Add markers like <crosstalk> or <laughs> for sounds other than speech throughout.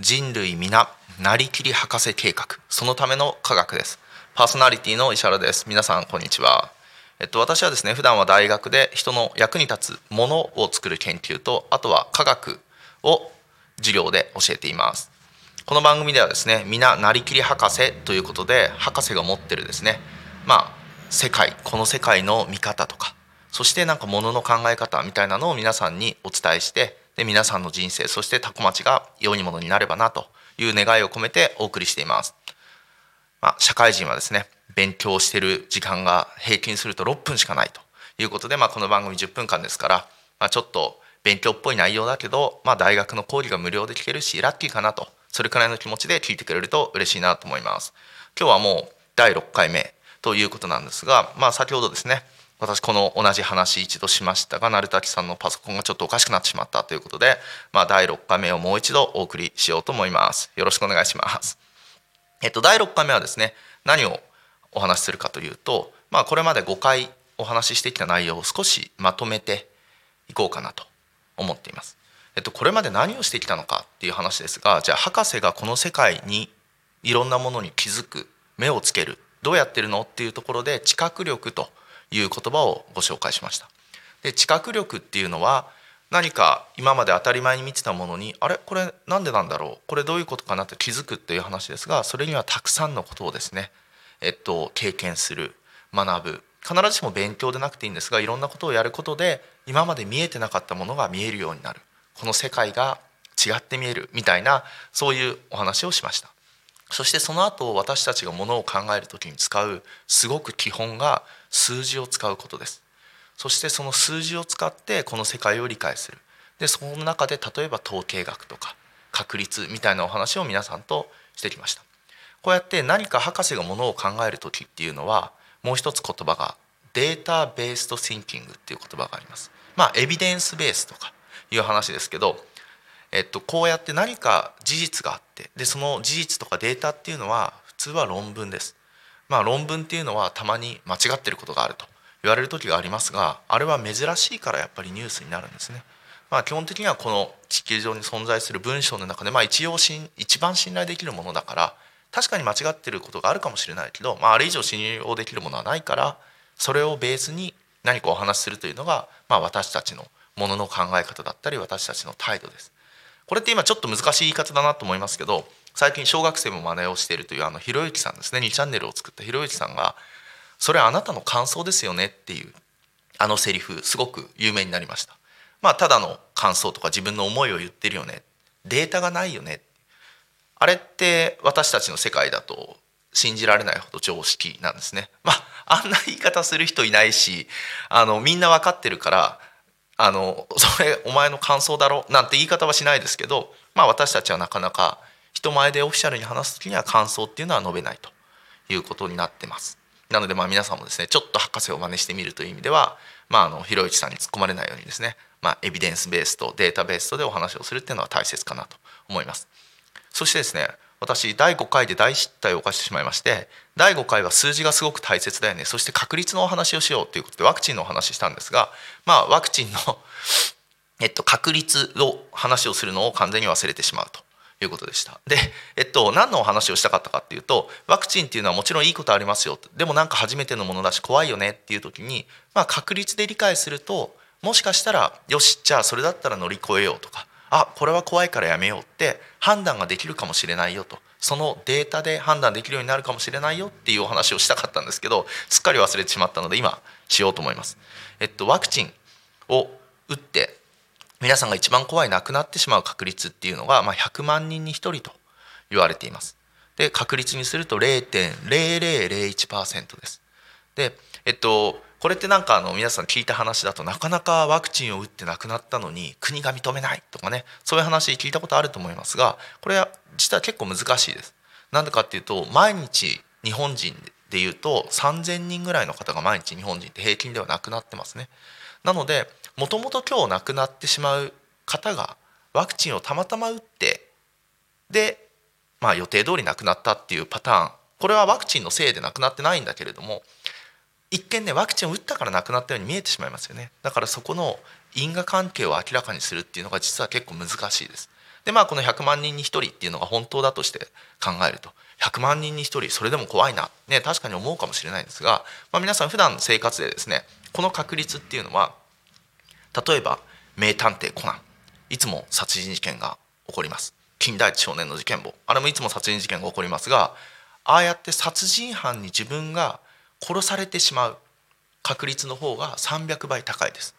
人類皆なりきり博士計画そのための科学ですパーソナリティの石原です皆さんこんにちはえっと私はですね普段は大学で人の役に立つものを作る研究とあとは科学を授業で教えていますこの番組ではですね皆なりきり博士ということで博士が持ってるですねまあ世界この世界の見方とかそしてなんかものの考え方みたいなのを皆さんにお伝えしてで皆さんの人生そしてタコ町が良いものになればなという願いを込めてお送りしています。まあ、社会人はですね勉強してる時間が平均すると6分しかないということで、まあ、この番組10分間ですから、まあ、ちょっと勉強っぽい内容だけど、まあ、大学の講義が無料で聞けるしラッキーかなとそれくらいの気持ちで聞いてくれると嬉しいなと思います。今日はもう第6回目ということなんですが、まあ、先ほどですね私この同じ話一度しましたが鳴滝さんのパソコンがちょっとおかしくなってしまったということで、まあ、第6回目をもう一度お送りしようと思います。よろしくお願いします。えっと第6回目はですね何をお話しするかというと、まあ、これまで5回お話ししてきた内容を少しまとめていこうかなと思っています。えっとこれまで何をしてきたのかっていう話ですがじゃあ博士がこの世界にいろんなものに気づく目をつけるどうやってるのっていうところで知覚力という言葉をご紹介しました。で知覚力っていうのは何か今まで当たり前に見てたものにあれ？これなんでなんだろう？これどういうことかなって気づくっていう話ですがそれにはたくさんのことをですね、えっと、経験する学ぶ。必ずしも勉強でなくていいんですがいろんなことをやることで今まで見えてなかったものが見えるようになる。この世界が違って見えるみたいなそういうお話をしました。そしてその後私たちがものを考える時に使うすごく基本が数字を使うことです。そしてその数字を使ってこの世界を理解する。でその中で例えば統計学とか確率みたいなお話を皆さんとしてきました。こうやって何か博士がものを考える時っていうのはもう一つ言葉がデータベースとシンキングっていう言葉があります。まあエビデンスベースとかいう話ですけどえっと、こうやって何か事実があってでその事実とかデータっていうのは普通は論文です。まあ、論文っていうのはたまに間違ってることがあると言われる時がありますがあれは珍しいからやっぱりニュースになるんですね。まあ、基本的にはこの地球上に存在する文章の中で、まあ、一応一番信頼できるものだから確かに間違ってることがあるかもしれないけど、まあ、あれ以上信用できるものはないからそれをベースに何かお話しするというのが、まあ、私たちのものの考え方だったり私たちの態度です。これって今ちょっと難しい言い方だなと思いますけど最近小学生も真似をしているというあのひろゆきさんですね2チャンネルを作ったひろゆきさんが「それあなたの感想ですよね」っていうあのセリフすごく有名になりました。まあ、ただの感想とか自分の思いを言ってるよねデータがないよねあれって私たちの世界だと信じられないほど常識なんですね。まあ、あんな言い方する人いないしあのみんな分かってるからあの <laughs> それお前の感想だろなんて言い方はしないですけど、まあ、私たちはなかなか人前でオフィシャルに話す時には感想っていうのは述べないということになってます。なのでまあ皆さんもですねちょっと博士を真似してみるという意味では、まあ、あのひろゆきさんに突っ込まれないようにですね、まあ、エビデンスベースとデータベースとでお話をするっていうのは大切かなと思います。そしてですね私第5回で大失態を犯してしまいまして第5回は数字がすごく大切だよねそして確率のお話をしようということでワクチンのお話したんですがまあワクチンのえっと、確率を話をするのを完全に忘れてしまうということでした。で、えっと、何のお話をしたかったかっていうとワクチンっていうのはもちろんいいことありますよでもなんか初めてのものだし怖いよねっていう時に、まあ、確率で理解するともしかしたらよしじゃあそれだったら乗り越えようとかあこれは怖いからやめようって判断ができるかもしれないよとそのデータで判断できるようになるかもしれないよっていうお話をしたかったんですけどすっかり忘れてしまったので今しようと思います。えっと、ワクチンを打って皆さんが一番怖い亡くなってしまう確率っていうのが、まあ、100万人に1人と言われています。で確率にすると0.0001%です。でえっとこれってなんかあの皆さん聞いた話だとなかなかワクチンを打って亡くなったのに国が認めないとかねそういう話聞いたことあると思いますがこれは実は結構難しいです。なんでかっていうと毎日日本人でいうと3,000人ぐらいの方が毎日日本人って平均では亡くなってますね。なのでもともと今日亡くなってしまう方がワクチンをたまたま打ってで、まあ、予定通り亡くなったっていうパターンこれはワクチンのせいでなくなってないんだけれども一見ねワクチンを打ったからなくなったように見えてしまいますよね。だからそこの因果関係を明らかにするっていうのが実は結構難しいです。でまあこの100万人に1人っていうのが本当だとして考えると100万人に1人それでも怖いな。ね確かに思うかもしれないんですが、まあ、皆さん普段の生活でですねこの確率っていうのは例えば名探偵コナン。いつも殺人事件が起こります。金田一少年の事件簿。あれもいつも殺人事件が起こりますがああやって殺人犯に自分が殺されてしまう確率の方が300倍高いです。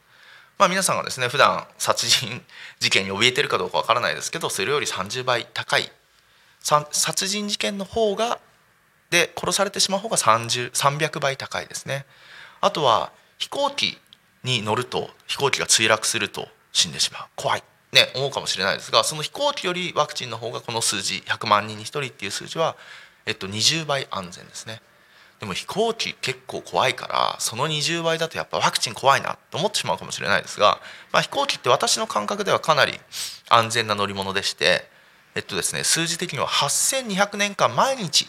まあ、皆さんがですね普段殺人事件に怯えてるかどうかわからないですけどそれより30倍高い殺人事件の方がで殺されてしまう方が300倍高いですね。あとは飛行機に乗ると飛行機が墜落すると死んでしまう怖いね思うかもしれないですがその飛行機よりワクチンの方がこの数字100万人に1人っていう数字は、えっと、20倍安全ですね。でも飛行機結構怖いからその20倍だとやっぱワクチン怖いなと思ってしまうかもしれないですが、まあ、飛行機って私の感覚ではかなり安全な乗り物でしてえっとですね数字的には8200年間毎日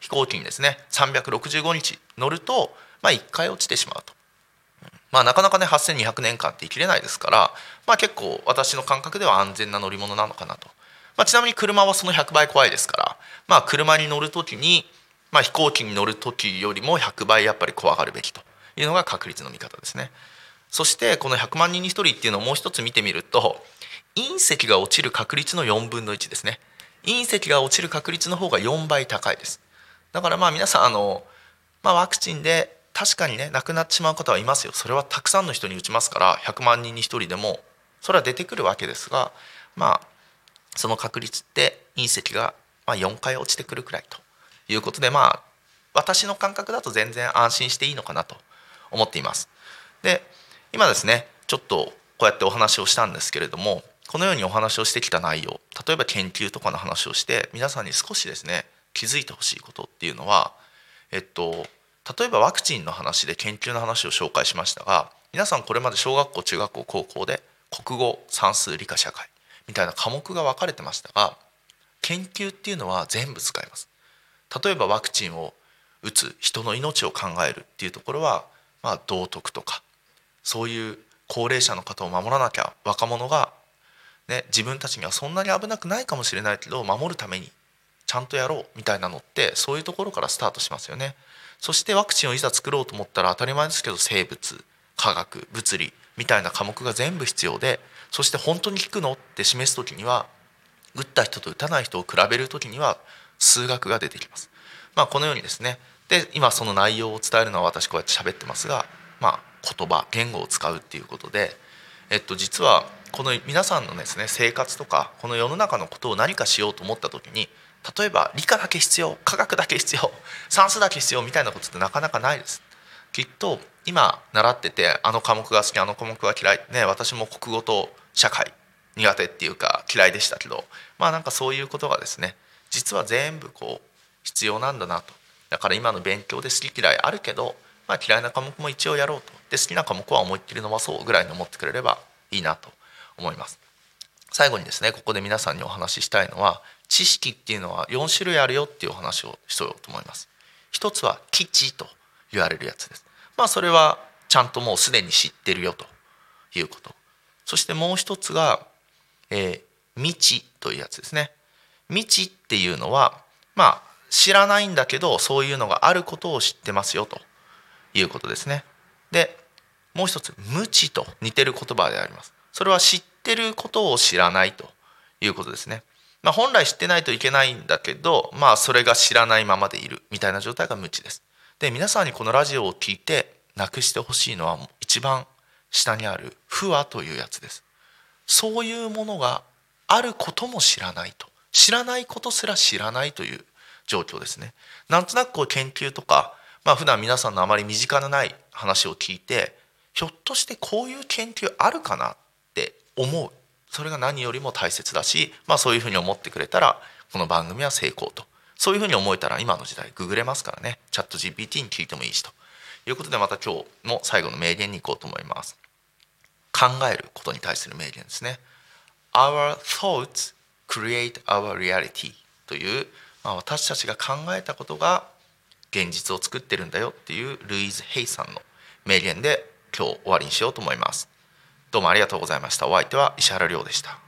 飛行機にですね365日乗ると、まあ、1回落ちてしまうと。まあ、なかなかね8200年間って生きれないですから、まあ、結構私の感覚では安全な乗り物なのかなと、まあ、ちなみに車はその100倍怖いですから、まあ、車に乗る時にまあ、飛行機に乗る時よりも100倍やっぱり怖がるべきというのが確率の見方ですね。そしてこの100万人に1人っていうのをもう一つ見てみると隕石が落ちる確率の4分の1ですね。隕石が落ちる確率の方が4倍高いです。だからまあ皆さんあの、まあ、ワクチンで確かにね亡くなってしまう方はいますよ。それはたくさんの人に打ちますから100万人に1人でもそれは出てくるわけですがまあその確率って隕石がま4回落ちてくるくらいと。いうことでまあ私の感覚だと全然安心していいのかなと思っています。で今ですねちょっとこうやってお話をしたんですけれどもこのようにお話をしてきた内容例えば研究とかの話をして皆さんに少しですね気づいてほしいことっていうのはえっと例えばワクチンの話で研究の話を紹介しましたが皆さんこれまで小学校中学校高校で国語算数理科社会みたいな科目が分かれてましたが研究っていうのは全部使います例えばワクチンを打つ人の命を考えるっていうところは、まあ、道徳とかそういう高齢者の方を守らなきゃ若者が、ね、自分たちにはそんなに危なくないかもしれないけど守るためにちゃんとやろうみたいなのってそういうところからスタートしますよね。そしてワクチンをいざ作ろうと思ったら当たり前ですけど生物科学物理みたいな科目が全部必要でそして本当に効くのって示す時には打った人と打たない人を比べる時には数学が出てきます。まあ、このようにですねで今その内容を伝えるのは私こうやって喋ってますが、まあ、言葉言語を使うっていうことで、えっと、実はこの皆さんのですね生活とかこの世の中のことを何かしようと思った時に例えば理科だけ必要科学だけ必要算数だけ必要みたいなことってなかなかないです。きっと今習っててあの科目が好きあの科目が嫌いね私も国語と社会苦手っていうか嫌いでしたけどまあなんかそういうことがですね実は全部こう必要なんだなと。だから今の勉強で好き嫌いあるけど、まあ、嫌いな科目も一応やろうと。で好きな科目は思いっきり伸ばそうぐらいに思ってくれればいいなと思います。最後にですねここで皆さんにお話ししたいのは知識っていうのは4種類あるよっていうお話をしようと思います。一つは基地と言われるやつです。まあそれはちゃんともうすでに知ってるよということ。そしてもう一つが、えー、未知というやつですね。未知っていうのはまあ知らないんだけどそういうのがあることを知ってますよということですね。でもう一つ無知と似てる言葉であります。それは知ってることを知らないということですね。まあ、本来知ってないといけないんだけどまあそれが知らないままでいるみたいな状態が無知です。で皆さんにこのラジオを聞いてなくしてほしいのは一番下にある「不和」というやつです。そういうものがあることも知らないと知らないことすら知らないという状況ですね。なんとなくこう研究とか、まあ普段皆さんのあまり身近なない話を聞いてひょっとしてこういう研究あるかなって思う。それが何よりも大切だし、まあ、そういうふうに思ってくれたらこの番組は成功と。そういうふうに思えたら今の時代ググれますからね。チャット GPT に聞いてもいいしと。いうことでまた今日も最後の名言に行こうと思います。考えることに対する名言ですね。Our thoughts create our reality というまあ、私たちが考えたことが現実を作ってるんだよっていうルイーズ・ヘイさんの名言で今日終わりにしようと思います。どうもありがとうございました。お相手は石原亮でした。